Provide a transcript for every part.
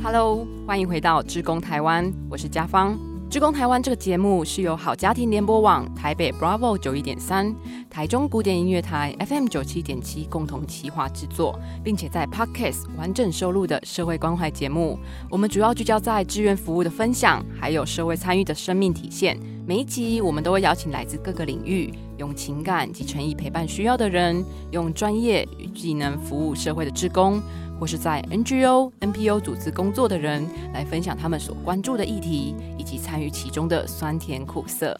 Hello，欢迎回到志工台湾，我是嘉芳。志工台湾这个节目是由好家庭联播网、台北 Bravo 九一点三、台中古典音乐台 FM 九七点七共同企划制作，并且在 Podcast 完整收录的社会关怀节目。我们主要聚焦在志愿服务的分享，还有社会参与的生命体现。每一集我们都会邀请来自各个领域，用情感及诚意陪伴需要的人，用专业与技能服务社会的志工。或是在 NGO、NPO 组织工作的人，来分享他们所关注的议题，以及参与其中的酸甜苦涩。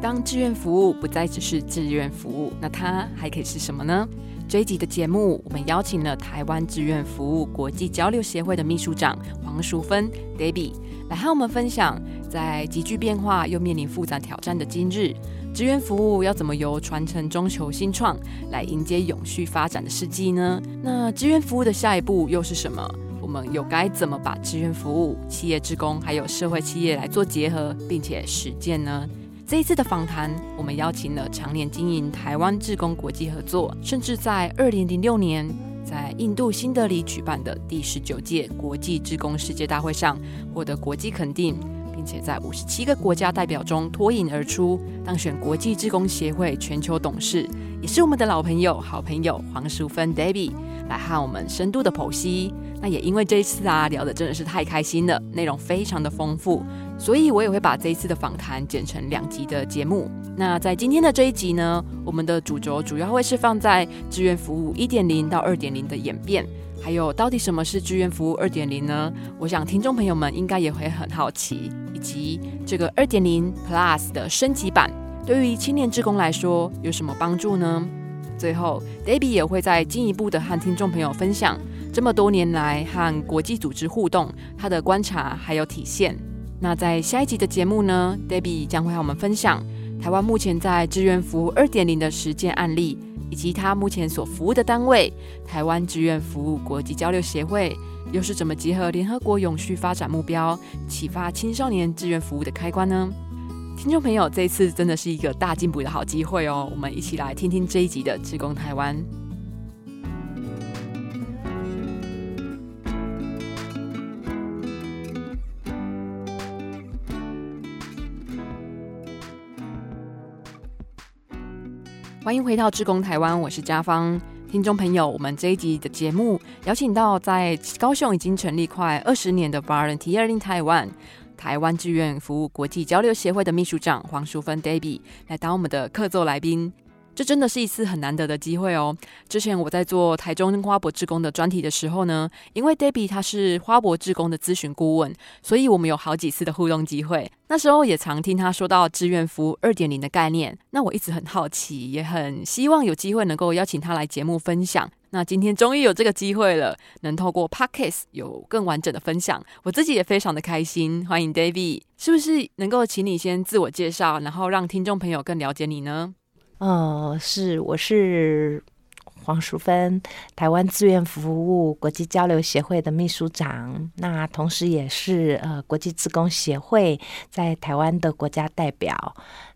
当志愿服务不再只是志愿服务，那它还可以是什么呢？这一集的节目，我们邀请了台湾志愿服务国际交流协会的秘书长黄淑芬 Debbie 来和我们分享，在急剧变化又面临复杂挑战的今日。志愿服务要怎么由传承中求新创，来迎接永续发展的世纪呢？那志愿服务的下一步又是什么？我们又该怎么把志愿服务、企业职工还有社会企业来做结合，并且实践呢？这一次的访谈，我们邀请了常年经营台湾志工国际合作，甚至在二零零六年在印度新德里举办的第十九届国际志工世界大会上获得国际肯定。并且在五十七个国家代表中脱颖而出，当选国际志工协会全球董事，也是我们的老朋友、好朋友黄淑芬 Debbie 来和我们深度的剖析。那也因为这一次啊，聊的真的是太开心了，内容非常的丰富，所以我也会把这一次的访谈剪成两集的节目。那在今天的这一集呢，我们的主轴主要会是放在志愿服务一点零到二点零的演变。还有，到底什么是志愿服务二点零呢？我想听众朋友们应该也会很好奇，及这个二点零 Plus 的升级版对于青年职工来说有什么帮助呢？最后，Debbie 也会再进一步的和听众朋友分享这么多年来和国际组织互动他的观察还有体现。那在下一集的节目呢，Debbie 将会和我们分享台湾目前在志愿服务二点零的实践案例。以及他目前所服务的单位——台湾志愿服务国际交流协会，又是怎么结合联合国永续发展目标，启发青少年志愿服务的开关呢？听众朋友，这一次真的是一个大进步的好机会哦！我们一起来听听这一集的《志工台湾》。欢迎回到志工台湾，我是家芳。听众朋友，我们这一集的节目邀请到在高雄已经成立快二十年的 Volunteer in Taiwan 台湾志愿服务国际交流协会的秘书长黄淑芬 Debbie 来当我们的客座来宾。这真的是一次很难得的机会哦。之前我在做台中花博志工的专题的时候呢，因为 Debbie 她是花博志工的咨询顾问，所以我们有好几次的互动机会。那时候也常听他说到志愿服务二点零的概念，那我一直很好奇，也很希望有机会能够邀请他来节目分享。那今天终于有这个机会了，能透过 Podcast 有更完整的分享，我自己也非常的开心。欢迎 David，是不是能够请你先自我介绍，然后让听众朋友更了解你呢？呃，是，我是黄淑芬，台湾志愿服务国际交流协会的秘书长，那同时也是呃国际职工协会在台湾的国家代表。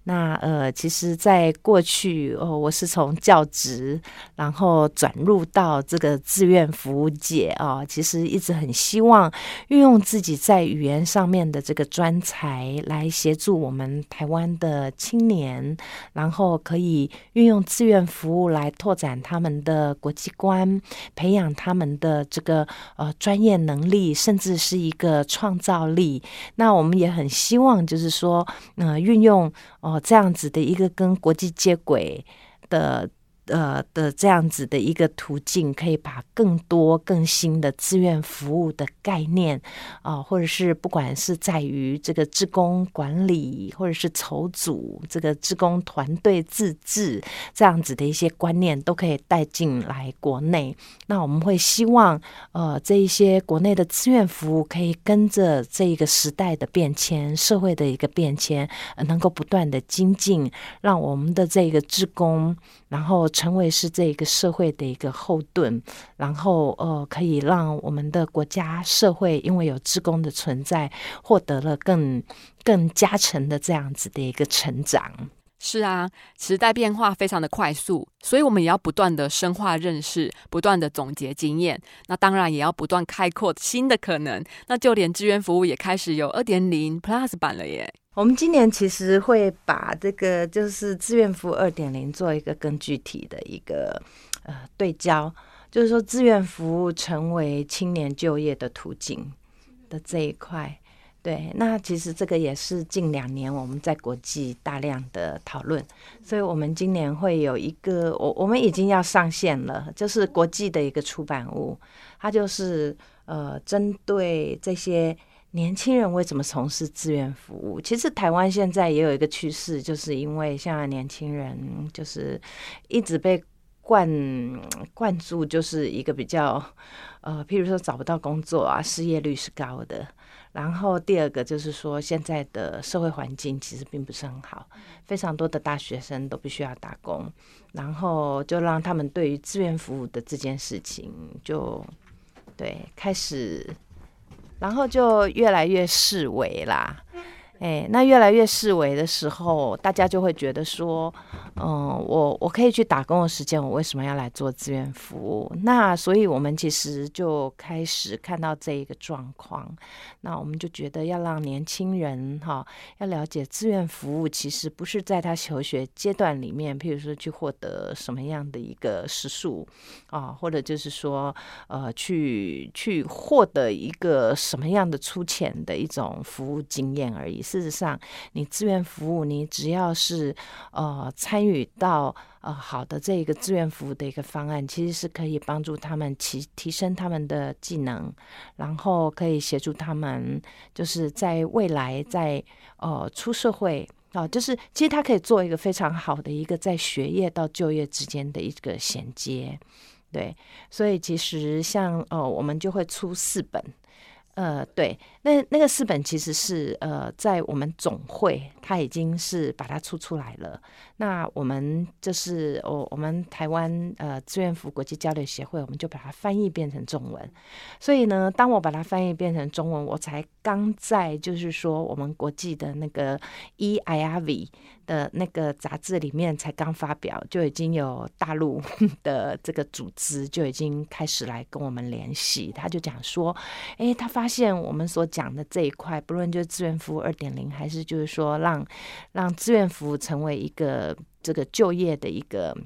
那呃，其实，在过去哦，我是从教职，然后转入到这个志愿服务界啊。其实一直很希望运用自己在语言上面的这个专才，来协助我们台湾的青年，然后可以运用志愿服务来拓展他们的国际观，培养他们的这个呃专业能力，甚至是一个创造力。那我们也很希望，就是说，呃，运用哦。这样子的一个跟国际接轨的。呃的这样子的一个途径，可以把更多更新的志愿服务的概念啊，或者是不管是在于这个职工管理，或者是筹组这个职工团队自治这样子的一些观念，都可以带进来国内。那我们会希望，呃，这一些国内的志愿服务可以跟着这一个时代的变迁、社会的一个变迁，能够不断的精进，让我们的这个职工，然后。成为是这个社会的一个后盾，然后呃，可以让我们的国家社会因为有职工的存在，获得了更更加成的这样子的一个成长。是啊，时代变化非常的快速，所以我们也要不断的深化认识，不断的总结经验。那当然也要不断开阔新的可能。那就连志愿服务也开始有二点零 Plus 版了耶。我们今年其实会把这个就是志愿服务二点零做一个更具体的一个呃对焦，就是说志愿服务成为青年就业的途径的这一块。对，那其实这个也是近两年我们在国际大量的讨论，所以我们今年会有一个，我我们已经要上线了，就是国际的一个出版物，它就是呃针对这些年轻人为什么从事志愿服务。其实台湾现在也有一个趋势，就是因为现在年轻人就是一直被灌灌注，就是一个比较呃，譬如说找不到工作啊，失业率是高的。然后第二个就是说，现在的社会环境其实并不是很好，非常多的大学生都必须要打工，然后就让他们对于志愿服务的这件事情就对开始，然后就越来越示威啦。哎，那越来越视为的时候，大家就会觉得说，嗯，我我可以去打工的时间，我为什么要来做志愿服务？那所以我们其实就开始看到这一个状况，那我们就觉得要让年轻人哈，要了解志愿服务其实不是在他求学阶段里面，譬如说去获得什么样的一个时数啊，或者就是说呃，去去获得一个什么样的粗浅的一种服务经验而已。事实上，你志愿服务，你只要是呃参与到呃好的这一个志愿服务的一个方案，其实是可以帮助他们提提升他们的技能，然后可以协助他们，就是在未来在呃出社会啊，就是其实他可以做一个非常好的一个在学业到就业之间的一个衔接，对，所以其实像呃我们就会出四本。呃，对，那那个四本其实是呃，在我们总会，它已经是把它出出来了。那我们就是我我们台湾呃志愿服国际交流协会，我们就把它翻译变成中文。所以呢，当我把它翻译变成中文，我才刚在就是说我们国际的那个 EIRV。的那个杂志里面才刚发表，就已经有大陆 的这个组织就已经开始来跟我们联系。他就讲说，哎，他发现我们所讲的这一块，不论就是志愿服务二点零，还是就是说让让志愿服务成为一个这个就业的一个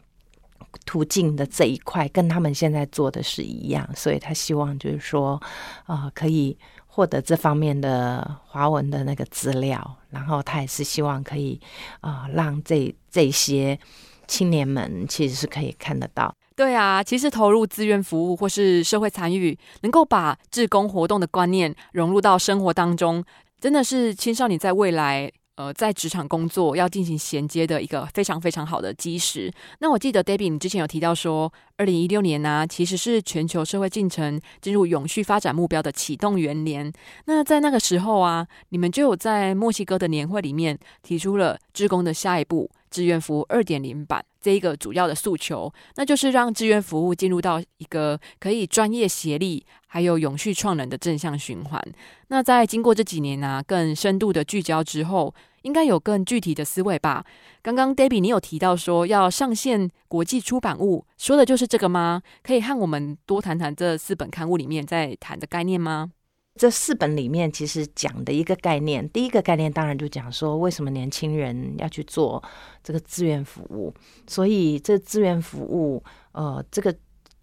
途径的这一块，跟他们现在做的是一样。所以他希望就是说，啊，可以。获得这方面的华文的那个资料，然后他也是希望可以啊，让这这些青年们其实是可以看得到。对啊，其实投入志愿服务或是社会参与，能够把志工活动的观念融入到生活当中，真的是青少年在未来。呃，在职场工作要进行衔接的一个非常非常好的基石。那我记得 Debbie，你之前有提到说，二零一六年呢，其实是全球社会进程进入永续发展目标的启动元年。那在那个时候啊，你们就有在墨西哥的年会里面提出了职工的下一步。志愿服务二点零版这一个主要的诉求，那就是让志愿服务进入到一个可以专业协力，还有永续创能的正向循环。那在经过这几年呢，更深度的聚焦之后，应该有更具体的思维吧？刚刚 Debbie 你有提到说要上线国际出版物，说的就是这个吗？可以和我们多谈谈这四本刊物里面在谈的概念吗？这四本里面其实讲的一个概念，第一个概念当然就讲说，为什么年轻人要去做这个志愿服务？所以这志愿服务，呃，这个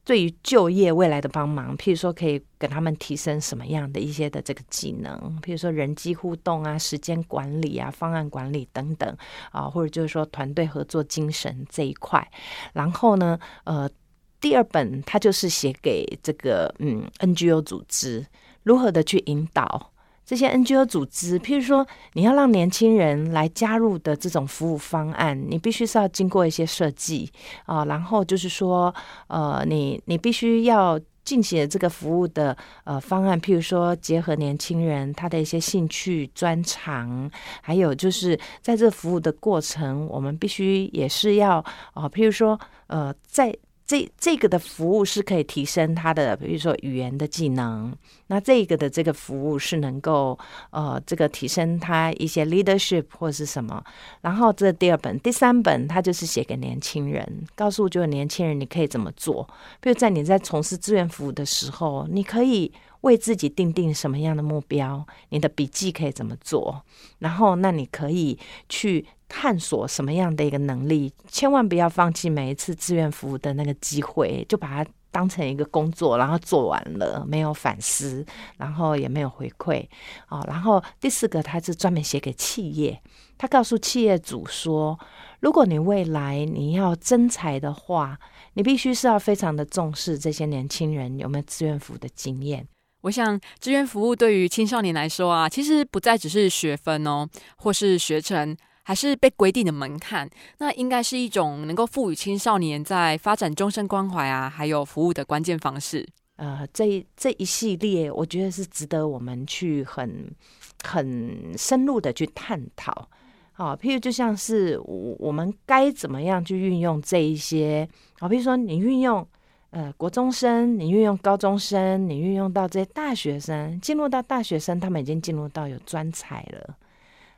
对于就业未来的帮忙，譬如说可以给他们提升什么样的一些的这个技能，譬如说人机互动啊、时间管理啊、方案管理等等啊，或者就是说团队合作精神这一块。然后呢，呃，第二本它就是写给这个嗯 NGO 组织。如何的去引导这些 NGO 组织？譬如说，你要让年轻人来加入的这种服务方案，你必须是要经过一些设计啊。然后就是说，呃，你你必须要进行这个服务的呃方案，譬如说，结合年轻人他的一些兴趣专长，还有就是在这服务的过程，我们必须也是要啊，譬如说，呃，在这这个的服务是可以提升他的，比如说语言的技能。那这个的这个服务是能够呃，这个提升他一些 leadership 或是什么。然后这第二本、第三本，他就是写给年轻人，告诉就是年轻人你可以怎么做。比如在你在从事志愿服务的时候，你可以为自己定定什么样的目标，你的笔记可以怎么做。然后那你可以去。探索什么样的一个能力，千万不要放弃每一次志愿服务的那个机会，就把它当成一个工作，然后做完了没有反思，然后也没有回馈哦。然后第四个，他是专门写给企业，他告诉企业主说，如果你未来你要增才的话，你必须是要非常的重视这些年轻人有没有志愿服务的经验。我想，志愿服务对于青少年来说啊，其实不再只是学分哦，或是学成。还是被规定的门槛，那应该是一种能够赋予青少年在发展终身关怀啊，还有服务的关键方式。呃，这这一系列，我觉得是值得我们去很很深入的去探讨。好，譬如就像是我我们该怎么样去运用这一些，好，比如说你运用呃国中生，你运用高中生，你运用到这些大学生，进入到大学生，他们已经进入到有专才了。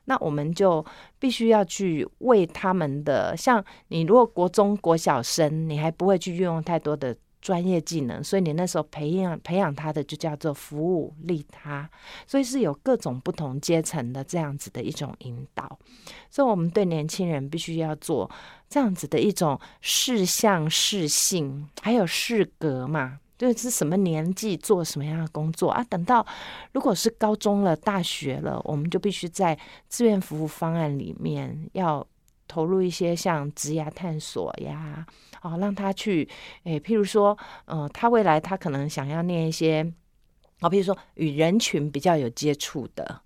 那我们就必须要去为他们的，像你如果国中国小生，你还不会去运用太多的专业技能，所以你那时候培养培养他的就叫做服务利他，所以是有各种不同阶层的这样子的一种引导，所以我们对年轻人必须要做这样子的一种视向视性，还有视格嘛。就，是什么年纪做什么样的工作啊？等到如果是高中了、大学了，我们就必须在志愿服务方案里面要投入一些像职涯探索呀，哦，让他去，诶，譬如说，嗯，他未来他可能想要念一些，哦，譬如说与人群比较有接触的，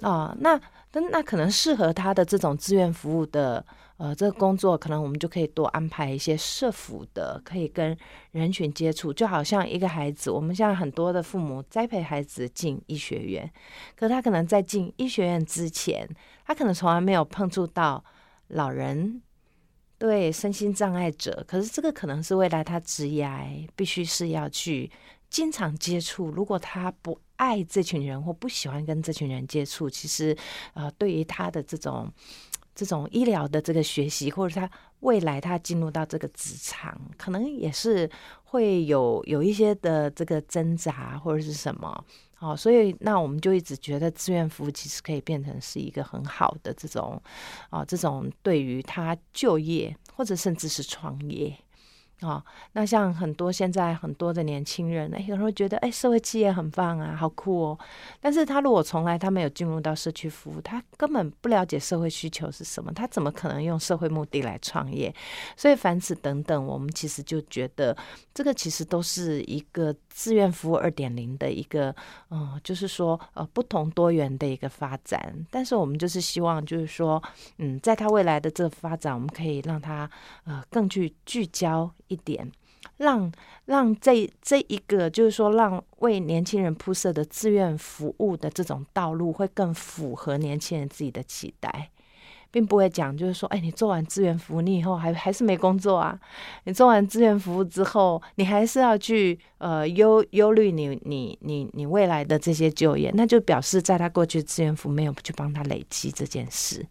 啊，那那那可能适合他的这种志愿服务的。呃，这个工作可能我们就可以多安排一些社服的，可以跟人群接触，就好像一个孩子，我们现在很多的父母栽培孩子进医学院，可他可能在进医学院之前，他可能从来没有碰触到老人，对身心障碍者，可是这个可能是未来他职业必须是要去经常接触。如果他不爱这群人或不喜欢跟这群人接触，其实呃，对于他的这种。这种医疗的这个学习，或者他未来他进入到这个职场，可能也是会有有一些的这个挣扎或者是什么，哦，所以那我们就一直觉得志愿服务其实可以变成是一个很好的这种哦，这种对于他就业或者甚至是创业。哦，那像很多现在很多的年轻人，哎，有时候觉得，哎，社会企业很棒啊，好酷哦。但是他如果从来他没有进入到社区服务，他根本不了解社会需求是什么，他怎么可能用社会目的来创业？所以凡此等等，我们其实就觉得，这个其实都是一个志愿服务二点零的一个，嗯，就是说，呃，不同多元的一个发展。但是我们就是希望，就是说，嗯，在他未来的这个发展，我们可以让他，呃，更具聚焦。一点，让让这这一个，就是说，让为年轻人铺设的志愿服务的这种道路，会更符合年轻人自己的期待，并不会讲，就是说，哎，你做完志愿服务，你以后还还是没工作啊？你做完志愿服务之后，你还是要去呃忧忧虑你你你你未来的这些就业，那就表示在他过去志愿服务没有去帮他累积这件事。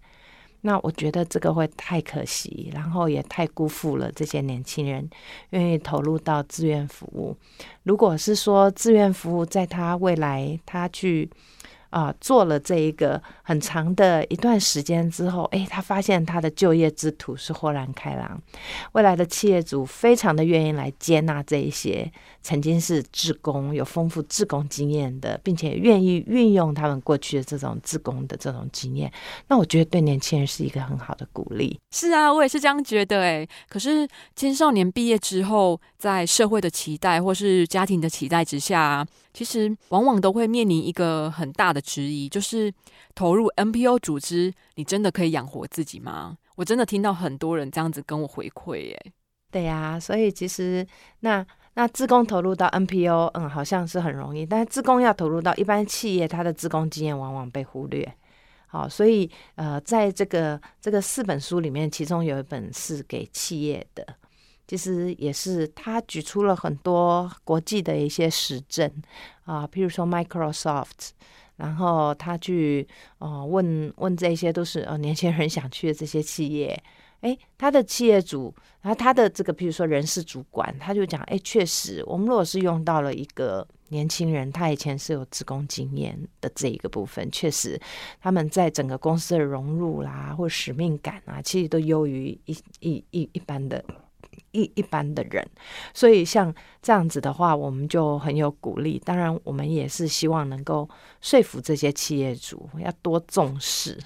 那我觉得这个会太可惜，然后也太辜负了这些年轻人愿意投入到志愿服务。如果是说志愿服务在他未来他去。啊，做了这一个很长的一段时间之后，诶，他发现他的就业之途是豁然开朗。未来的企业主非常的愿意来接纳这一些曾经是志工、有丰富志工经验的，并且愿意运用他们过去的这种志工的这种经验。那我觉得对年轻人是一个很好的鼓励。是啊，我也是这样觉得。诶，可是青少年毕业之后，在社会的期待或是家庭的期待之下。其实往往都会面临一个很大的质疑，就是投入 NPO 组织，你真的可以养活自己吗？我真的听到很多人这样子跟我回馈，耶。对呀，所以其实那那自工投入到 NPO，嗯，好像是很容易，但是自工要投入到一般企业，他的自工经验往往被忽略。好，所以呃，在这个这个四本书里面，其中有一本是给企业的。其实也是他举出了很多国际的一些实证啊，譬如说 Microsoft，然后他去呃问问这些都是呃年轻人想去的这些企业。哎，他的企业主，然后他的这个，譬如说人事主管，他就讲，哎，确实，我们如果是用到了一个年轻人，他以前是有职工经验的这一个部分，确实，他们在整个公司的融入啦，或使命感啊，其实都优于一一一一般的，一一般的人。所以像这样子的话，我们就很有鼓励。当然，我们也是希望能够说服这些企业主要多重视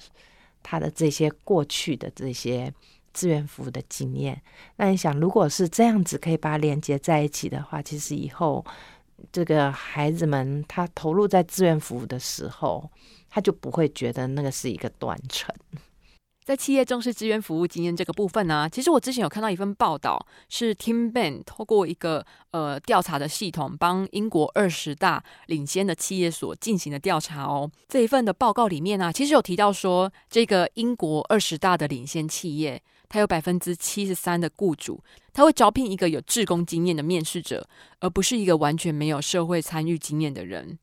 他的这些过去的这些。志愿服务的经验，那你想，如果是这样子可以把连接在一起的话，其实以后这个孩子们他投入在志愿服务的时候，他就不会觉得那个是一个断层。在企业重视资源服务经验这个部分呢，其实我之前有看到一份报道，是 Team Ben 透过一个呃调查的系统，帮英国二十大领先的企业所进行的调查哦。这一份的报告里面呢，其实有提到说，这个英国二十大的领先企业。它有百分之七十三的雇主，他会招聘一个有志工经验的面试者，而不是一个完全没有社会参与经验的人。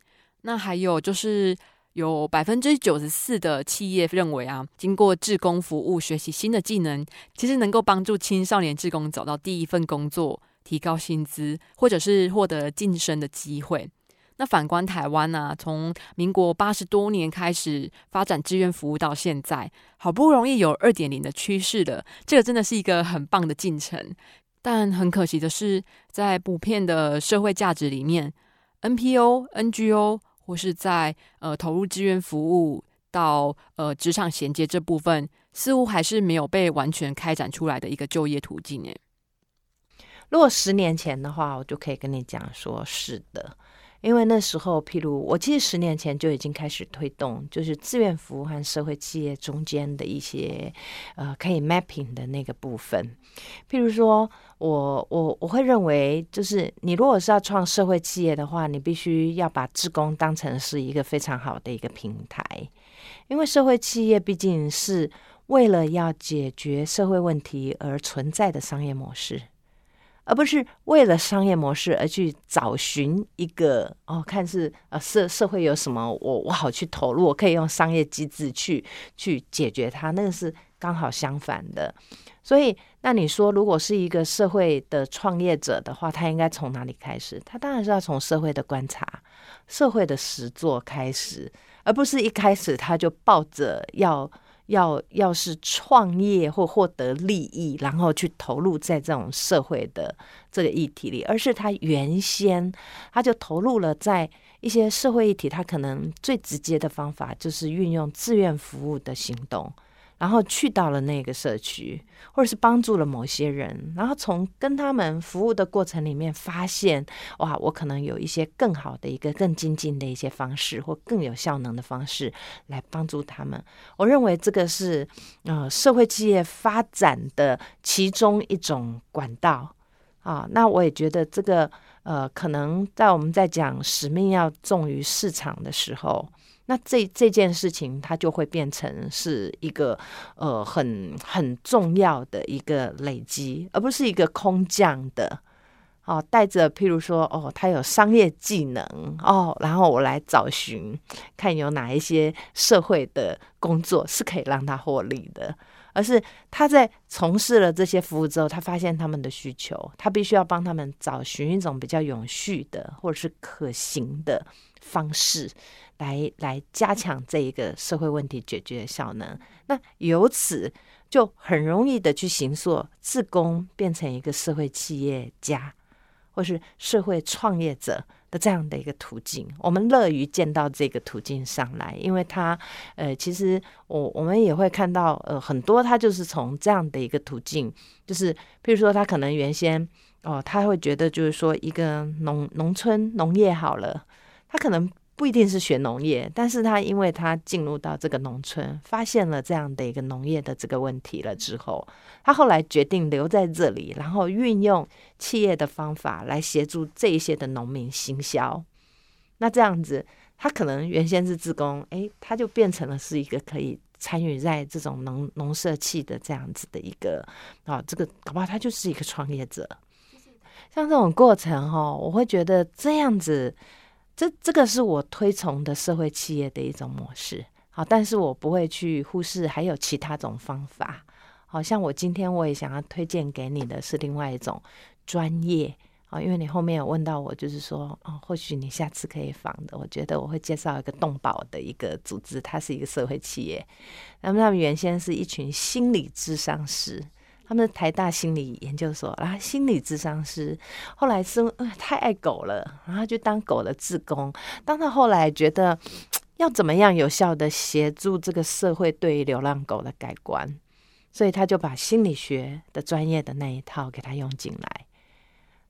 那还有就是有百分之九十四的企业认为啊，经过志工服务学习新的技能，其实能够帮助青少年志工找到第一份工作、提高薪资，或者是获得晋升的机会。那反观台湾呢？从民国八十多年开始发展志愿服务到现在，好不容易有二点零的趋势了，这个真的是一个很棒的进程。但很可惜的是，在普遍的社会价值里面，NPO、NGO 或是在呃投入志愿服务到呃职场衔接这部分，似乎还是没有被完全开展出来的一个就业途径。诶，如果十年前的话，我就可以跟你讲说，是的。因为那时候，譬如我记得十年前就已经开始推动，就是志愿服务和社会企业中间的一些呃可以 mapping 的那个部分。譬如说，我我我会认为，就是你如果是要创社会企业的话，你必须要把志工当成是一个非常好的一个平台，因为社会企业毕竟是为了要解决社会问题而存在的商业模式。而不是为了商业模式而去找寻一个哦，看是呃社社会有什么，我我好去投入，我可以用商业机制去去解决它，那个是刚好相反的。所以，那你说，如果是一个社会的创业者的话，他应该从哪里开始？他当然是要从社会的观察、社会的实作开始，而不是一开始他就抱着要。要要是创业或获得利益，然后去投入在这种社会的这个议题里，而是他原先他就投入了在一些社会议题，他可能最直接的方法就是运用志愿服务的行动。然后去到了那个社区，或者是帮助了某些人，然后从跟他们服务的过程里面发现，哇，我可能有一些更好的一个更精进的一些方式，或更有效能的方式来帮助他们。我认为这个是呃社会企业发展的其中一种管道啊。那我也觉得这个呃，可能在我们在讲使命要重于市场的时候。那这这件事情，它就会变成是一个呃很很重要的一个累积，而不是一个空降的。哦，带着譬如说，哦，他有商业技能哦，然后我来找寻，看有哪一些社会的工作是可以让他获利的。而是他在从事了这些服务之后，他发现他们的需求，他必须要帮他们找寻一种比较永续的或者是可行的方式。来来加强这一个社会问题解决效能，那由此就很容易的去行塑自工变成一个社会企业家或是社会创业者的这样的一个途径。我们乐于见到这个途径上来，因为他呃，其实我我们也会看到呃很多他就是从这样的一个途径，就是譬如说他可能原先哦他会觉得就是说一个农农村农业好了，他可能。不一定是学农业，但是他因为他进入到这个农村，发现了这样的一个农业的这个问题了之后，他后来决定留在这里，然后运用企业的方法来协助这一些的农民行销。那这样子，他可能原先是自工，诶，他就变成了是一个可以参与在这种农农社企的这样子的一个啊，这个搞不好他就是一个创业者。像这种过程哈，我会觉得这样子，这这个是我推崇的社会企业的一种模式。好，但是我不会去忽视还有其他种方法。好像我今天我也想要推荐给你的是另外一种专业。啊，因为你后面有问到我，就是说，哦，或许你下次可以访的，我觉得我会介绍一个动保的一个组织，它是一个社会企业。那么他们原先是一群心理智商师，他们是台大心理研究所然后，心理智商师。后来是太爱狗了，然后就当狗的志工。当他后来觉得要怎么样有效的协助这个社会对于流浪狗的改观，所以他就把心理学的专业的那一套给他用进来。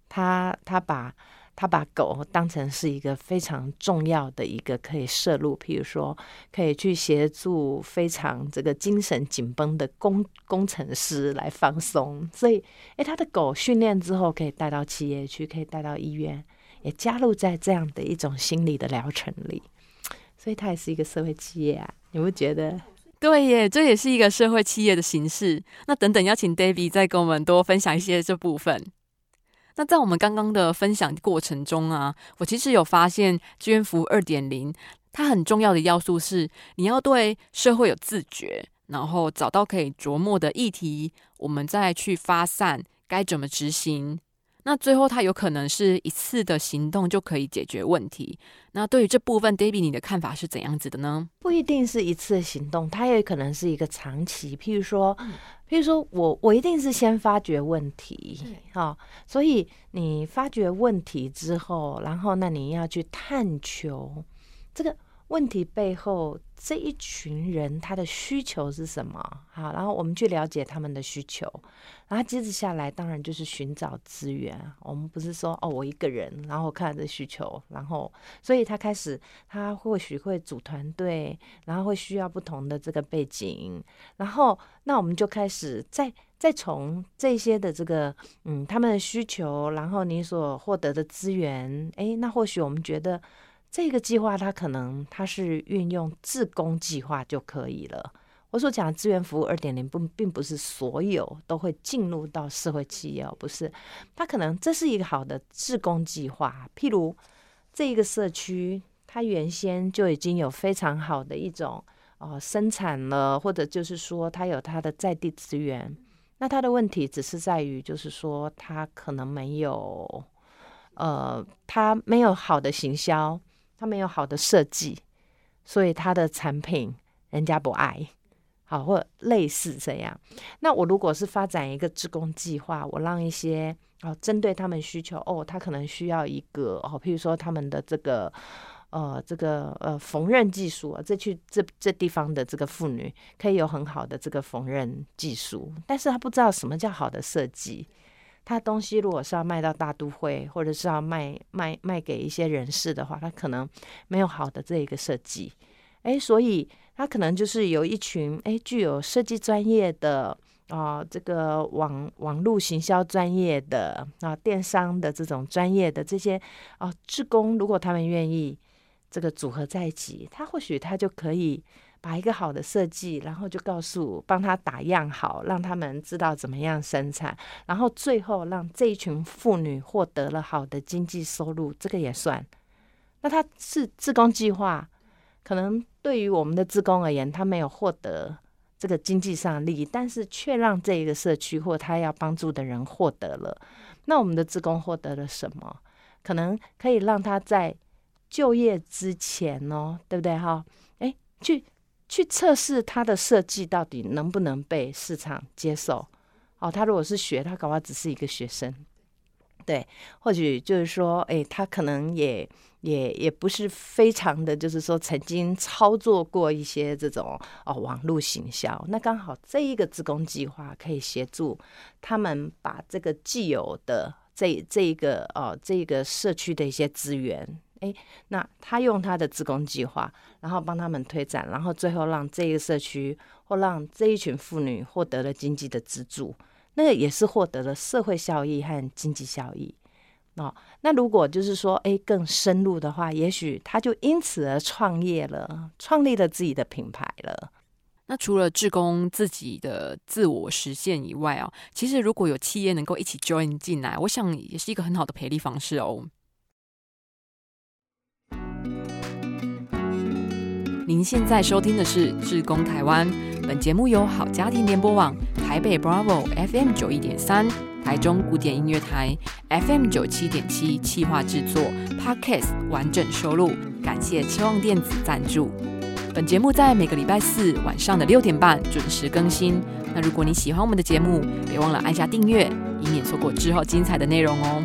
他他把他把狗当成是一个非常重要的一个可以摄入，譬如说可以去协助非常这个精神紧绷的工工程师来放松，所以诶，他的狗训练之后可以带到企业去，可以带到医院，也加入在这样的一种心理的疗程里，所以他也是一个社会企业啊，你不觉得？对耶，这也是一个社会企业的形式。那等等，邀请 David 再跟我们多分享一些这部分。那在我们刚刚的分享过程中啊，我其实有发现，志愿服务二点零，它很重要的要素是你要对社会有自觉，然后找到可以琢磨的议题，我们再去发散该怎么执行。那最后，它有可能是一次的行动就可以解决问题。那对于这部分，David，你的看法是怎样子的呢？不一定是一次行动，它也可能是一个长期。譬如说，譬如说我我一定是先发觉问题，哈，所以你发觉问题之后，然后那你要去探求这个。问题背后这一群人他的需求是什么？好，然后我们去了解他们的需求，然后接着下来当然就是寻找资源。我们不是说哦，我一个人，然后看这需求，然后所以他开始他或许会组团队，然后会需要不同的这个背景，然后那我们就开始再再从这些的这个嗯他们的需求，然后你所获得的资源，哎，那或许我们觉得。这个计划，它可能它是运用自工计划就可以了。我所讲的资源服务二点零，不并不是所有都会进入到社会企业，不是。它可能这是一个好的自工计划。譬如这一个社区，它原先就已经有非常好的一种哦生产了，或者就是说它有它的在地资源。那它的问题只是在于，就是说它可能没有，呃，它没有好的行销。他没有好的设计，所以他的产品人家不爱，好或类似这样。那我如果是发展一个职工计划，我让一些哦针对他们需求哦，他可能需要一个哦，譬如说他们的这个呃这个呃缝纫技术啊，这去这这地方的这个妇女可以有很好的这个缝纫技术，但是他不知道什么叫好的设计。他东西如果是要卖到大都会，或者是要卖卖卖给一些人士的话，他可能没有好的这一个设计，哎，所以他可能就是有一群哎具有设计专业的啊，这个网网络行销专业的啊，电商的这种专业的这些啊职工，如果他们愿意这个组合在一起，他或许他就可以。把一个好的设计，然后就告诉帮他打样好，让他们知道怎么样生产，然后最后让这一群妇女获得了好的经济收入，这个也算。那他是自工计划，可能对于我们的自工而言，他没有获得这个经济上利益，但是却让这一个社区或他要帮助的人获得了。那我们的自工获得了什么？可能可以让他在就业之前哦，对不对？哈，哎，去。去测试它的设计到底能不能被市场接受？哦，他如果是学，他搞不好只是一个学生，对，或许就是说，哎，他可能也也也不是非常的，就是说曾经操作过一些这种哦网络行销，那刚好这一个自工计划可以协助他们把这个既有的这这一个哦这个社区的一些资源。哎，那他用他的自工计划，然后帮他们推展，然后最后让这个社区或让这一群妇女获得了经济的资助，那个也是获得了社会效益和经济效益。哦，那如果就是说，哎，更深入的话，也许他就因此而创业了，创立了自己的品牌了。那除了志工自己的自我实现以外啊，其实如果有企业能够一起 join 进来，我想也是一个很好的培力方式哦。您现在收听的是《志工台湾》，本节目由好家庭联播网、台北 Bravo FM 九一点三、台中古典音乐台 FM 九七点七企划制作，Podcast 完整收录，感谢期望电子赞助。本节目在每个礼拜四晚上的六点半准时更新。那如果你喜欢我们的节目，别忘了按下订阅，以免错过之后精彩的内容哦。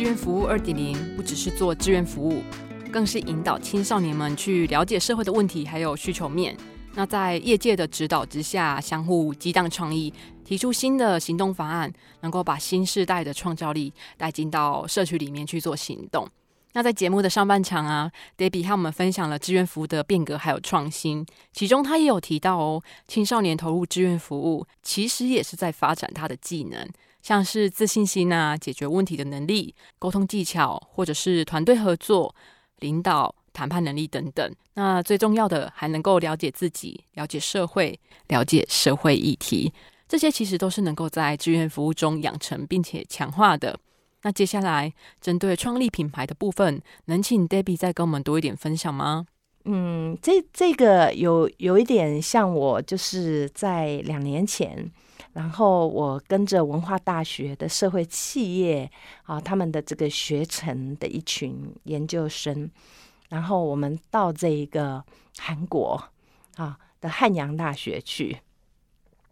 志愿服务二点零不只是做志愿服务，更是引导青少年们去了解社会的问题还有需求面。那在业界的指导之下，相互激荡创意。提出新的行动方案，能够把新时代的创造力带进到社区里面去做行动。那在节目的上半场啊，Debbie 和我们分享了志愿服务的变革还有创新，其中他也有提到哦，青少年投入志愿服务，其实也是在发展他的技能，像是自信心啊、解决问题的能力、沟通技巧，或者是团队合作、领导、谈判能力等等。那最重要的，还能够了解自己、了解社会、了解社会议题。这些其实都是能够在志愿服务中养成并且强化的。那接下来针对创立品牌的部分，能请 Debbie 再跟我们多一点分享吗？嗯，这这个有有一点像我就是在两年前，然后我跟着文化大学的社会企业啊，他们的这个学程的一群研究生，然后我们到这一个韩国啊的汉阳大学去。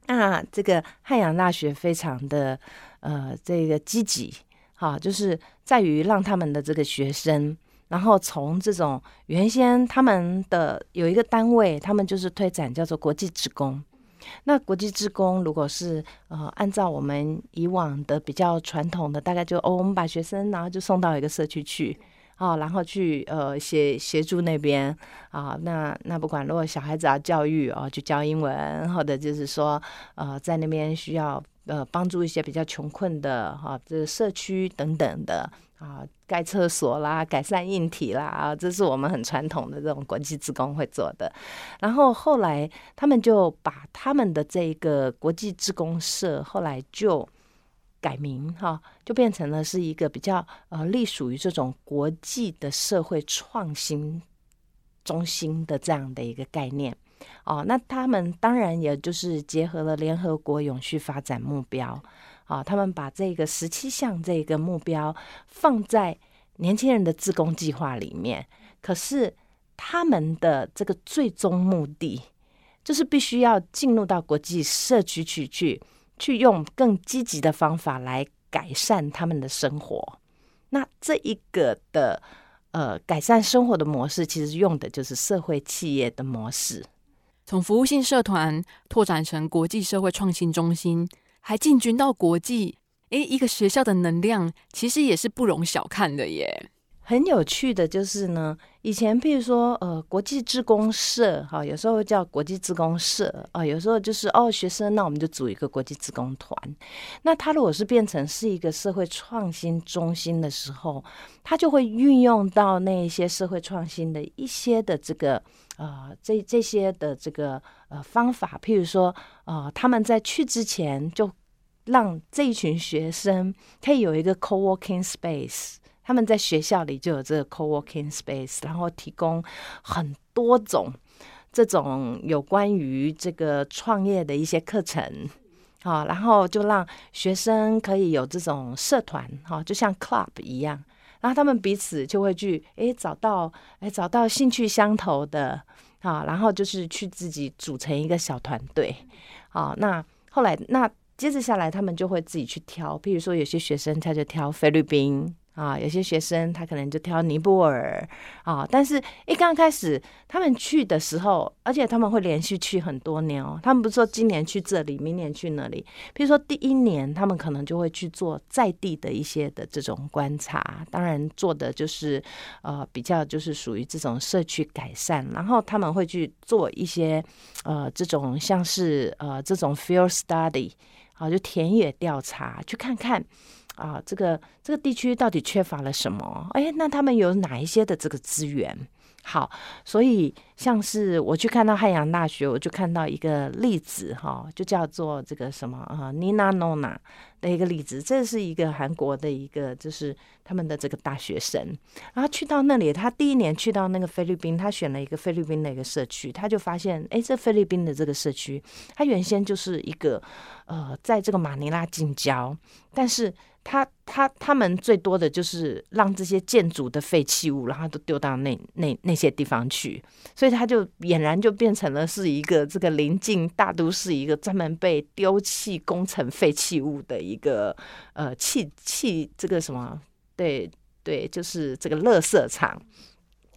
那这个汉阳大学非常的呃这个积极，哈，就是在于让他们的这个学生，然后从这种原先他们的有一个单位，他们就是推展叫做国际职工。那国际职工如果是呃按照我们以往的比较传统的，大概就哦我们把学生然后就送到一个社区去。哦，然后去呃协协助那边啊，那那不管如果小孩子要教育哦，就教英文，或者就是说呃在那边需要呃帮助一些比较穷困的哈，这社区等等的啊，盖厕所啦，改善硬体啦啊，这是我们很传统的这种国际职工会做的。然后后来他们就把他们的这个国际职工社后来就。改名哈，就变成了是一个比较呃，隶属于这种国际的社会创新中心的这样的一个概念哦。那他们当然也就是结合了联合国永续发展目标啊，他们把这个十七项这个目标放在年轻人的自工计划里面。可是他们的这个最终目的，就是必须要进入到国际社区去去。去用更积极的方法来改善他们的生活。那这一个的呃改善生活的模式，其实用的就是社会企业的模式，从服务性社团拓展成国际社会创新中心，还进军到国际。诶，一个学校的能量其实也是不容小看的耶。很有趣的就是呢，以前譬如说，呃，国际职工社，哈，有时候叫国际职工社啊，有时候就是哦，学生，那我们就组一个国际职工团。那他如果是变成是一个社会创新中心的时候，他就会运用到那一些社会创新的一些的这个呃，这这些的这个呃方法，譬如说，呃，他们在去之前就让这一群学生可以有一个 co-working space。他们在学校里就有这个 co-working space，然后提供很多种这种有关于这个创业的一些课程，啊，然后就让学生可以有这种社团，哈，就像 club 一样，然后他们彼此就会去，诶，找到，诶，找到兴趣相投的，啊，然后就是去自己组成一个小团队，啊，那后来那接着下来，他们就会自己去挑，譬如说有些学生他就挑菲律宾。啊，有些学生他可能就挑尼泊尔啊，但是一刚开始他们去的时候，而且他们会连续去很多年哦。他们不是说今年去这里，明年去那里。比如说第一年，他们可能就会去做在地的一些的这种观察，当然做的就是呃比较就是属于这种社区改善，然后他们会去做一些呃这种像是呃这种 field study，好就田野调查，去看看。啊，这个这个地区到底缺乏了什么？哎，那他们有哪一些的这个资源？好，所以像是我去看到汉阳大学，我就看到一个例子哈，就叫做这个什么啊，Nina Nona 的一个例子。这是一个韩国的一个，就是他们的这个大学生，然后去到那里，他第一年去到那个菲律宾，他选了一个菲律宾的一个社区，他就发现，哎，这菲律宾的这个社区，他原先就是一个呃，在这个马尼拉近郊，但是。他他他们最多的就是让这些建筑的废弃物，然后都丢到那那那些地方去，所以他就俨然就变成了是一个这个临近大都市一个专门被丢弃工程废弃物的一个呃弃弃这个什么对对，就是这个垃圾场，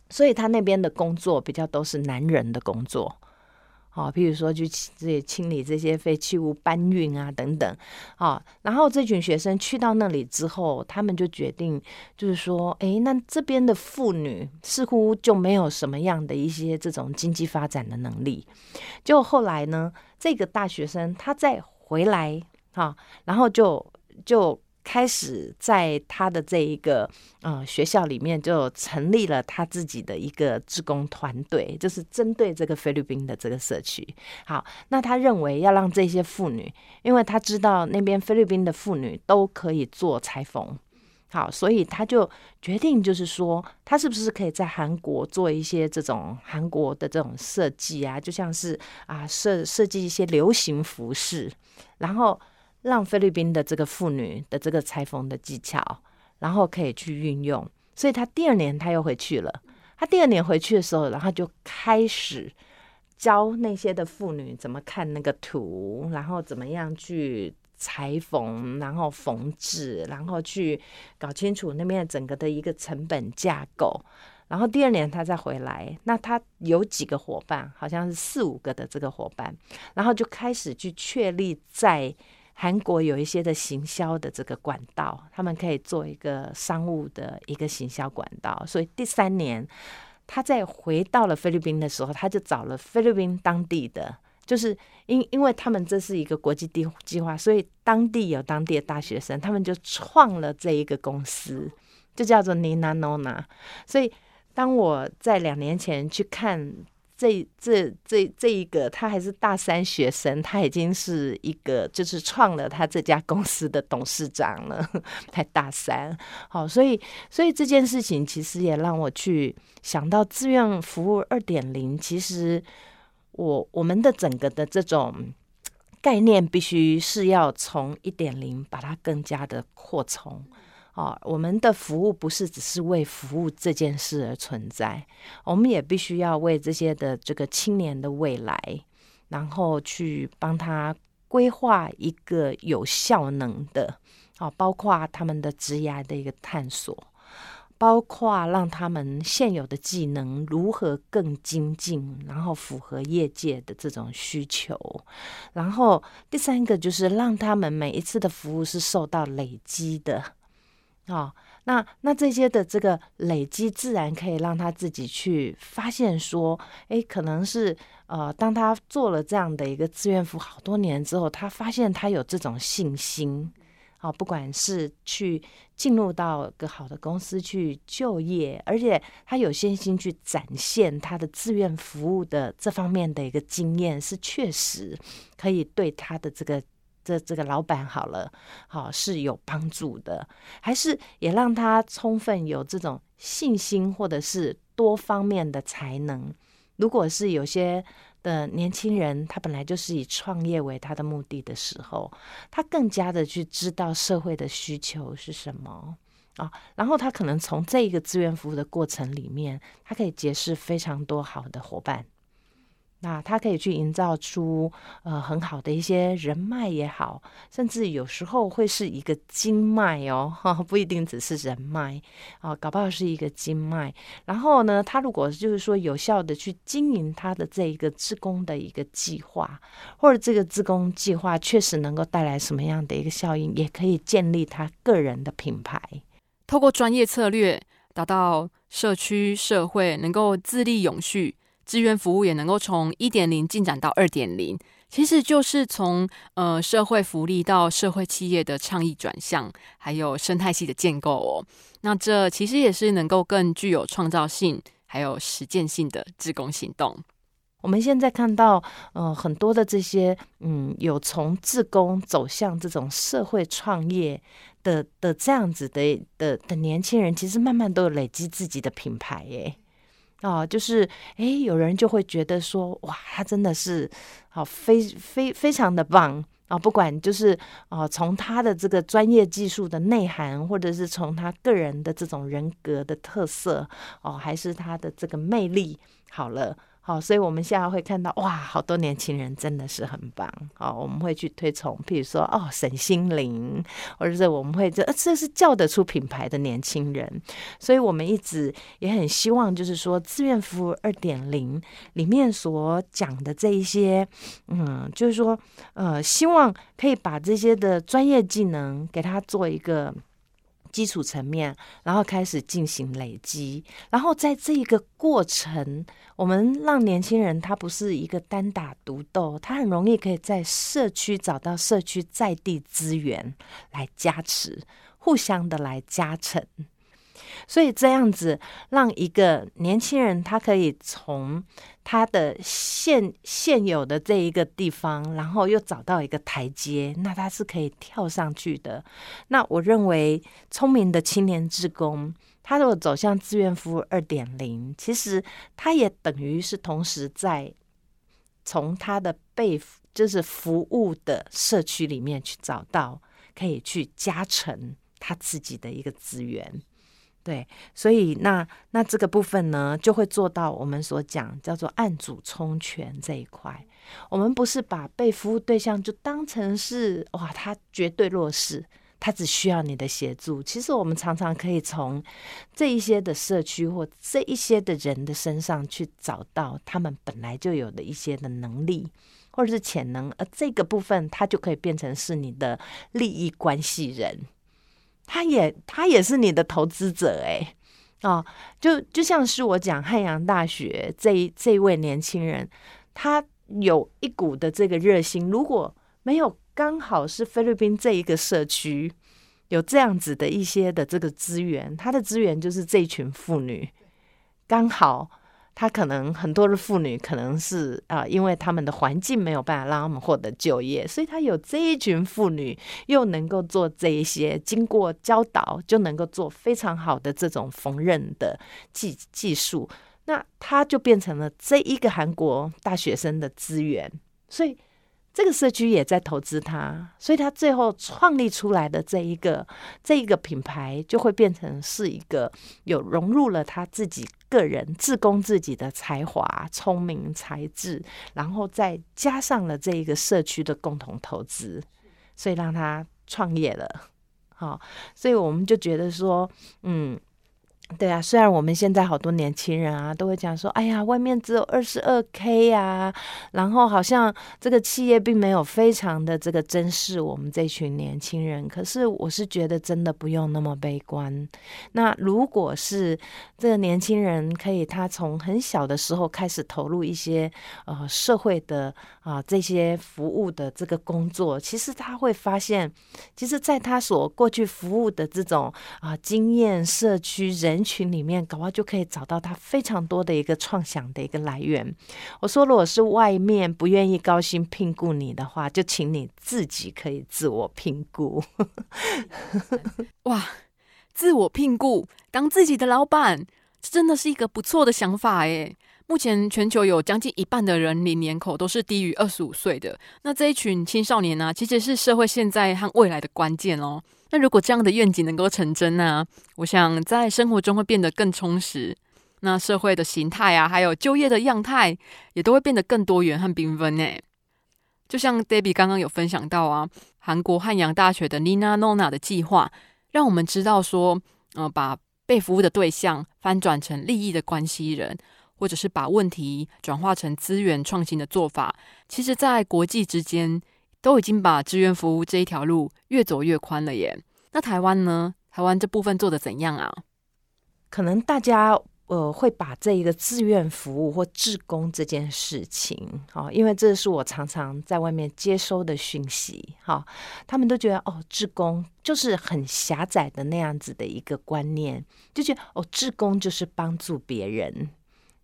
所以他那边的工作比较都是男人的工作。好，譬如说去这些清理这些废弃物、搬运啊等等，好，然后这群学生去到那里之后，他们就决定，就是说，哎，那这边的妇女似乎就没有什么样的一些这种经济发展的能力。就后来呢，这个大学生他再回来，哈，然后就就。开始在他的这一个呃学校里面，就成立了他自己的一个志工团队，就是针对这个菲律宾的这个社区。好，那他认为要让这些妇女，因为他知道那边菲律宾的妇女都可以做裁缝，好，所以他就决定，就是说，他是不是可以在韩国做一些这种韩国的这种设计啊，就像是啊设设计一些流行服饰，然后。让菲律宾的这个妇女的这个裁缝的技巧，然后可以去运用，所以他第二年他又回去了。他第二年回去的时候，然后就开始教那些的妇女怎么看那个图，然后怎么样去裁缝，然后缝制，然后去搞清楚那边整个的一个成本架构。然后第二年他再回来，那他有几个伙伴，好像是四五个的这个伙伴，然后就开始去确立在。韩国有一些的行销的这个管道，他们可以做一个商务的一个行销管道。所以第三年，他在回到了菲律宾的时候，他就找了菲律宾当地的，就是因因为他们这是一个国际地计划，所以当地有当地的大学生，他们就创了这一个公司，就叫做 Nina Nona。所以当我在两年前去看。这这这这一个，他还是大三学生，他已经是一个就是创了他这家公司的董事长了，才大三。好，所以所以这件事情其实也让我去想到志愿服务二点零。其实我我们的整个的这种概念，必须是要从一点零把它更加的扩充。哦，我们的服务不是只是为服务这件事而存在，我们也必须要为这些的这个青年的未来，然后去帮他规划一个有效能的，哦，包括他们的职业的一个探索，包括让他们现有的技能如何更精进，然后符合业界的这种需求，然后第三个就是让他们每一次的服务是受到累积的。哦，那那这些的这个累积，自然可以让他自己去发现说，哎，可能是呃，当他做了这样的一个志愿服务好多年之后，他发现他有这种信心，哦，不管是去进入到个好的公司去就业，而且他有信心去展现他的志愿服务的这方面的一个经验，是确实可以对他的这个。这这个老板好了，好是有帮助的，还是也让他充分有这种信心，或者是多方面的才能。如果是有些的年轻人，他本来就是以创业为他的目的的时候，他更加的去知道社会的需求是什么啊，然后他可能从这一个志愿服务的过程里面，他可以结识非常多好的伙伴。那他可以去营造出呃很好的一些人脉也好，甚至有时候会是一个经脉哦，哈，不一定只是人脉啊，搞不好是一个经脉。然后呢，他如果就是说有效的去经营他的这一个自工的一个计划，或者这个自工计划确实能够带来什么样的一个效应，也可以建立他个人的品牌，透过专业策略达到社区社会能够自立永续。志愿服务也能够从一点零进展到二点零，其实就是从呃社会福利到社会企业的倡议转向，还有生态系的建构哦。那这其实也是能够更具有创造性，还有实践性的自工行动。我们现在看到，呃，很多的这些，嗯，有从自工走向这种社会创业的的这样子的的的年轻人，其实慢慢都有累积自己的品牌，耶。哦，就是，诶，有人就会觉得说，哇，他真的是，好，非非非常的棒啊！不管就是，哦，从他的这个专业技术的内涵，或者是从他个人的这种人格的特色，哦，还是他的这个魅力，好了。哦，所以我们现在会看到，哇，好多年轻人真的是很棒。哦，我们会去推崇，譬如说，哦，沈心灵，或者是我们会这，这是叫得出品牌的年轻人。所以我们一直也很希望，就是说，志愿服务二点零里面所讲的这一些，嗯，就是说，呃，希望可以把这些的专业技能给他做一个。基础层面，然后开始进行累积，然后在这一个过程，我们让年轻人他不是一个单打独斗，他很容易可以在社区找到社区在地资源来加持，互相的来加成。所以这样子，让一个年轻人他可以从他的现现有的这一个地方，然后又找到一个台阶，那他是可以跳上去的。那我认为，聪明的青年职工，他如果走向志愿服务二点零，其实他也等于是同时在从他的被就是服务的社区里面去找到可以去加成他自己的一个资源。对，所以那那这个部分呢，就会做到我们所讲叫做按主充权这一块。我们不是把被服务对象就当成是哇，他绝对弱势，他只需要你的协助。其实我们常常可以从这一些的社区或这一些的人的身上去找到他们本来就有的一些的能力或者是潜能，而这个部分他就可以变成是你的利益关系人。他也他也是你的投资者哎，哦，就就像是我讲汉阳大学这一这位年轻人，他有一股的这个热心，如果没有刚好是菲律宾这一个社区有这样子的一些的这个资源，他的资源就是这群妇女刚好。他可能很多的妇女可能是啊，因为他们的环境没有办法让他们获得就业，所以他有这一群妇女又能够做这一些，经过教导就能够做非常好的这种缝纫的技技术，那他就变成了这一个韩国大学生的资源，所以。这个社区也在投资他，所以他最后创立出来的这一个这一个品牌，就会变成是一个有融入了他自己个人自供自己的才华、聪明才智，然后再加上了这一个社区的共同投资，所以让他创业了。好，所以我们就觉得说，嗯。对啊，虽然我们现在好多年轻人啊，都会讲说，哎呀，外面只有二十二 K 呀，然后好像这个企业并没有非常的这个珍视我们这群年轻人。可是我是觉得真的不用那么悲观。那如果是这个年轻人可以他从很小的时候开始投入一些呃社会的啊这些服务的这个工作，其实他会发现，其实在他所过去服务的这种啊经验社区人。群里面，搞不好就可以找到他非常多的一个创想的一个来源。我说，如果是外面不愿意高薪聘雇你的话，就请你自己可以自我聘雇。哇，自我聘雇，当自己的老板，这真的是一个不错的想法诶。目前全球有将近一半的人龄年口都是低于二十五岁的，那这一群青少年呢，其实是社会现在和未来的关键哦。那如果这样的愿景能够成真呢？我想在生活中会变得更充实，那社会的形态啊，还有就业的样态，也都会变得更多元和缤纷呢。就像 Debbie 刚刚有分享到啊，韩国汉阳大学的 Nina Nona 的计划，让我们知道说，呃，把被服务的对象翻转成利益的关系人，或者是把问题转化成资源创新的做法，其实在国际之间。都已经把志愿服务这一条路越走越宽了耶。那台湾呢？台湾这部分做的怎样啊？可能大家呃，会把这一个志愿服务或志工这件事情，哦，因为这是我常常在外面接收的讯息，哈，他们都觉得哦，志工就是很狭窄的那样子的一个观念，就觉得哦，志工就是帮助别人。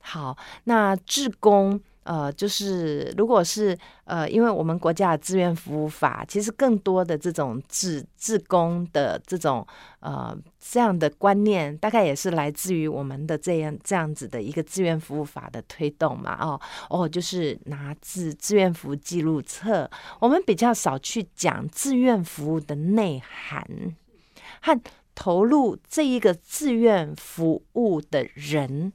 好，那志工。呃，就是如果是呃，因为我们国家的志愿服务法，其实更多的这种志志工的这种呃这样的观念，大概也是来自于我们的这样这样子的一个志愿服务法的推动嘛。哦哦，就是拿志志愿服务记录册，我们比较少去讲志愿服务的内涵和投入这一个志愿服务的人。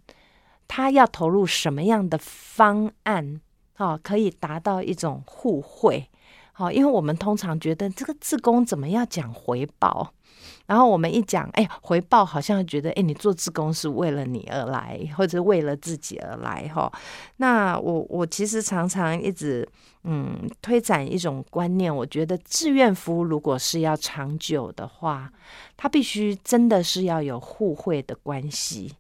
他要投入什么样的方案？哦，可以达到一种互惠。好，因为我们通常觉得这个自工怎么要讲回报，然后我们一讲，哎，回报好像觉得，哎，你做自工是为了你而来，或者为了自己而来，哈。那我我其实常常一直嗯推展一种观念，我觉得志愿服务如果是要长久的话，它必须真的是要有互惠的关系。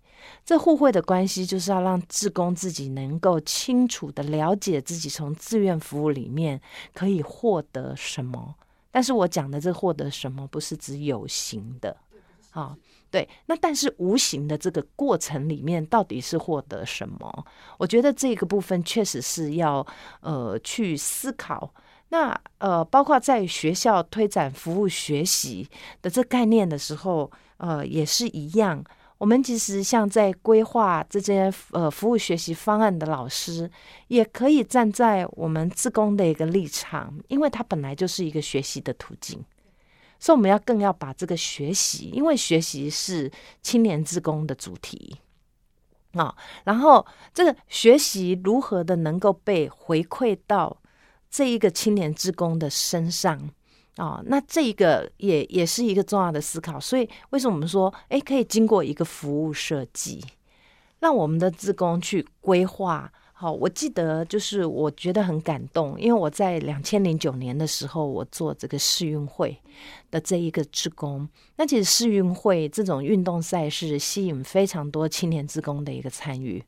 这互惠的关系，就是要让志工自己能够清楚的了解自己从志愿服务里面可以获得什么。但是我讲的这获得什么，不是指有形的，啊，对。那但是无形的这个过程里面，到底是获得什么？我觉得这个部分确实是要呃去思考。那呃，包括在学校推展服务学习的这概念的时候，呃，也是一样。我们其实像在规划这些呃服务学习方案的老师，也可以站在我们自工的一个立场，因为它本来就是一个学习的途径，所以我们要更要把这个学习，因为学习是青年自工的主题啊，然后这个学习如何的能够被回馈到这一个青年职工的身上。哦，那这一个也也是一个重要的思考，所以为什么我们说，哎，可以经过一个服务设计，让我们的职工去规划。好，我记得就是我觉得很感动，因为我在两千零九年的时候，我做这个世运会的这一个职工。那其实世运会这种运动赛事吸引非常多青年职工的一个参与。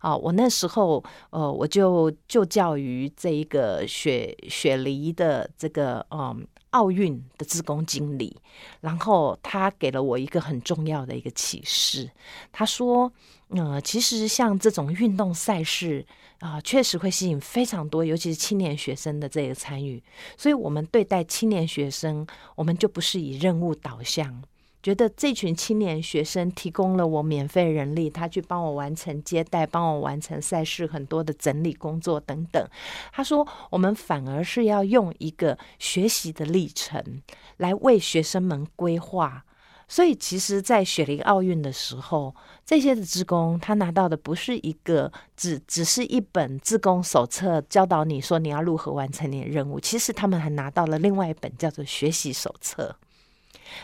啊，我那时候呃，我就就教于这一个雪雪梨的这个嗯。奥运的自工经理，然后他给了我一个很重要的一个启示。他说：“呃，其实像这种运动赛事啊，确实会吸引非常多，尤其是青年学生的这个参与。所以，我们对待青年学生，我们就不是以任务导向。”觉得这群青年学生提供了我免费人力，他去帮我完成接待，帮我完成赛事很多的整理工作等等。他说，我们反而是要用一个学习的历程来为学生们规划。所以，其实，在雪梨奥运的时候，这些的职工他拿到的不是一个只只是一本职工手册，教导你说你要如何完成你的任务。其实，他们还拿到了另外一本叫做学习手册。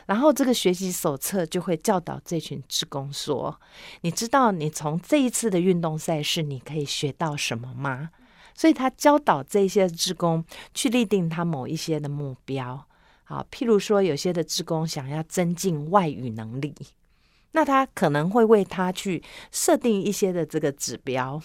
然后这个学习手册就会教导这群职工说：“你知道你从这一次的运动赛事你可以学到什么吗？”所以他教导这些职工去立定他某一些的目标。好，譬如说有些的职工想要增进外语能力，那他可能会为他去设定一些的这个指标。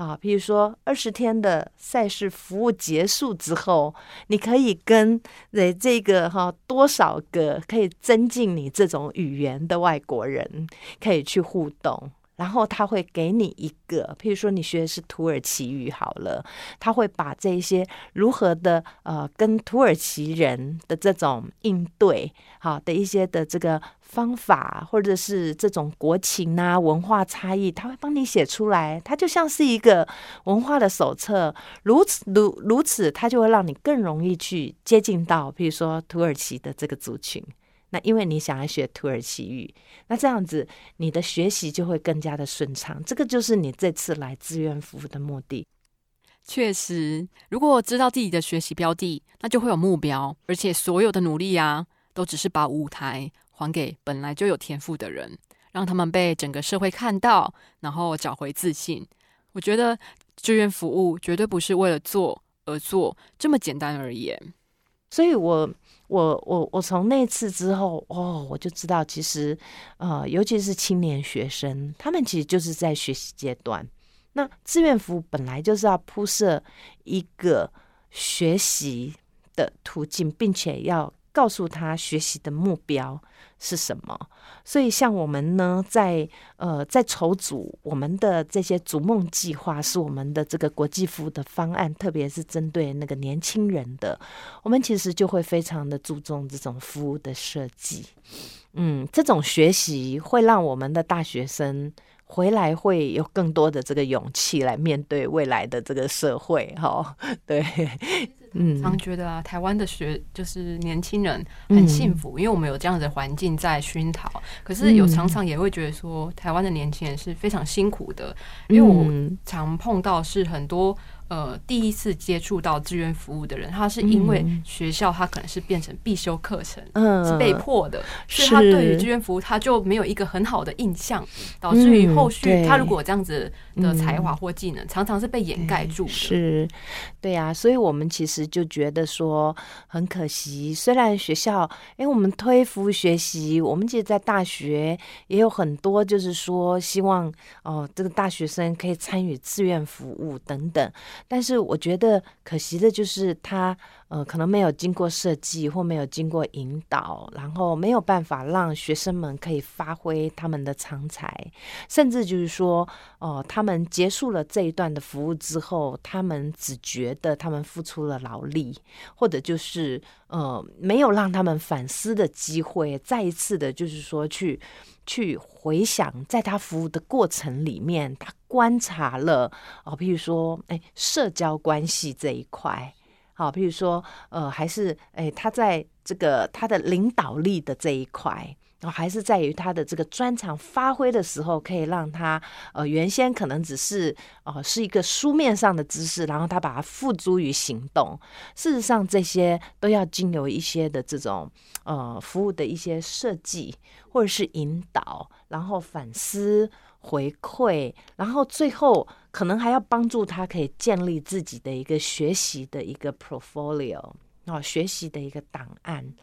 啊，比如说二十天的赛事服务结束之后，你可以跟呃这个哈多少个可以增进你这种语言的外国人可以去互动。然后他会给你一个，譬如说你学的是土耳其语好了，他会把这些如何的呃跟土耳其人的这种应对好的一些的这个方法，或者是这种国情啊文化差异，他会帮你写出来，它就像是一个文化的手册，如此如如此，它就会让你更容易去接近到，譬如说土耳其的这个族群。那因为你想要学土耳其语，那这样子你的学习就会更加的顺畅。这个就是你这次来志愿服务的目的。确实，如果知道自己的学习标的，那就会有目标，而且所有的努力啊，都只是把舞台还给本来就有天赋的人，让他们被整个社会看到，然后找回自信。我觉得志愿服务绝对不是为了做而做这么简单而言。所以我我我我从那次之后，哦，我就知道，其实呃，尤其是青年学生，他们其实就是在学习阶段。那志愿服务本来就是要铺设一个学习的途径，并且要告诉他学习的目标是什么。所以，像我们呢，在呃在筹组我们的这些逐梦计划，是我们的这个国际服务的方案，特别是针对那个年轻人的，我们其实就会非常的注重这种服务的设计。嗯，这种学习会让我们的大学生。回来会有更多的这个勇气来面对未来的这个社会，哈，对，嗯，常觉得啊，台湾的学就是年轻人很幸福，因为我们有这样的环境在熏陶。可是有常常也会觉得说，台湾的年轻人是非常辛苦的，因为我常碰到是很多。呃，第一次接触到志愿服务的人，他是因为学校他可能是变成必修课程，嗯是被迫的，所以他对于志愿服务他就没有一个很好的印象，导致于后续他如果这样子的才华或技能，常常是被掩盖住的。是，对呀，所以我们其实就觉得说很可惜，虽然学校哎，我们推服务学习，我们其实，在大学也有很多，就是说希望哦，这个大学生可以参与志愿服务等等。但是我觉得可惜的就是他，呃，可能没有经过设计或没有经过引导，然后没有办法让学生们可以发挥他们的长才，甚至就是说，哦，他们结束了这一段的服务之后，他们只觉得他们付出了劳力，或者就是呃，没有让他们反思的机会，再一次的，就是说去。去回想，在他服务的过程里面，他观察了哦，譬如说，哎，社交关系这一块，好，譬如说，呃，还是哎，他在这个他的领导力的这一块。然后还是在于他的这个专长发挥的时候，可以让他呃原先可能只是呃是一个书面上的知识，然后他把它付诸于行动。事实上，这些都要经由一些的这种呃服务的一些设计或者是引导，然后反思回馈，然后最后可能还要帮助他可以建立自己的一个学习的一个 portfolio 啊，学习的一个档案，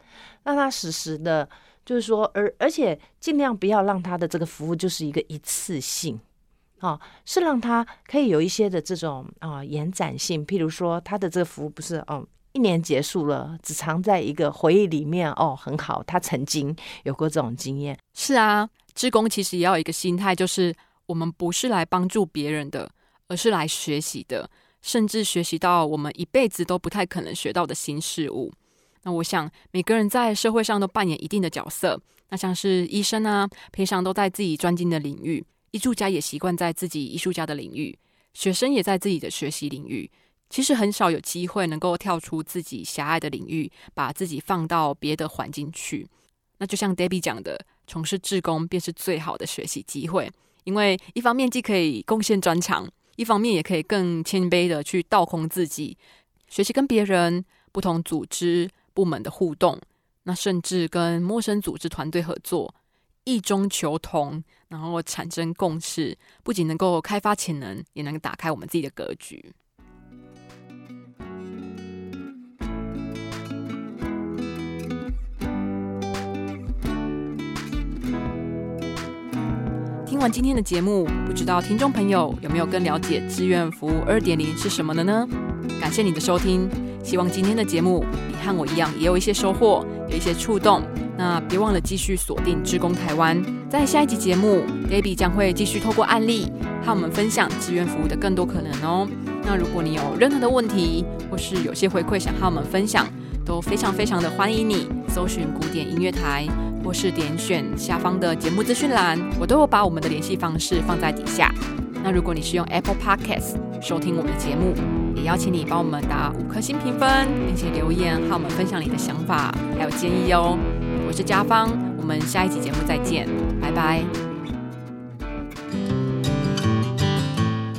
让他实时的。就是说，而而且尽量不要让他的这个服务就是一个一次性，啊，是让他可以有一些的这种啊延展性。譬如说，他的这个服务不是哦一年结束了，只藏在一个回忆里面哦，很好，他曾经有过这种经验。是啊，志工其实也要有一个心态，就是我们不是来帮助别人的，而是来学习的，甚至学习到我们一辈子都不太可能学到的新事物。那我想，每个人在社会上都扮演一定的角色。那像是医生啊，平常都在自己专精的领域；艺术家也习惯在自己艺术家的领域；学生也在自己的学习领域。其实很少有机会能够跳出自己狭隘的领域，把自己放到别的环境去。那就像 Debbie 讲的，从事志工便是最好的学习机会，因为一方面既可以贡献专长，一方面也可以更谦卑的去倒空自己，学习跟别人不同组织。部门的互动，那甚至跟陌生组织团队合作，异中求同，然后产生共识，不仅能够开发潜能，也能打开我们自己的格局。听完今天的节目，不知道听众朋友有没有更了解志愿服务二点零是什么的呢？感谢你的收听，希望今天的节目你和我一样也有一些收获，有一些触动。那别忘了继续锁定志工台湾，在下一集节目，Baby 将会继续透过案例和我们分享志愿服务的更多可能哦。那如果你有任何的问题，或是有些回馈想和我们分享，都非常非常的欢迎你搜寻古典音乐台。或是点选下方的节目资讯栏，我都有把我们的联系方式放在底下。那如果你是用 Apple Podcast 收听我们的节目，也邀请你帮我们打五颗星评分，并且留言和我们分享你的想法还有建议哦。我是嘉芳，我们下一集节目再见，拜拜。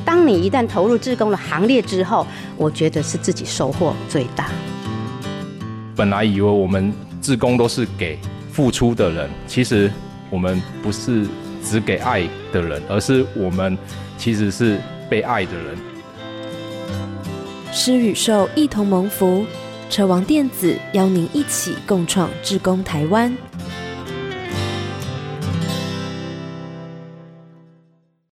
当你一旦投入志工的行列之后，我觉得是自己收获最大。本来以为我们志工都是给。付出的人，其实我们不是只给爱的人，而是我们其实是被爱的人。施与受一同蒙福，车王电子邀您一起共创志工台湾。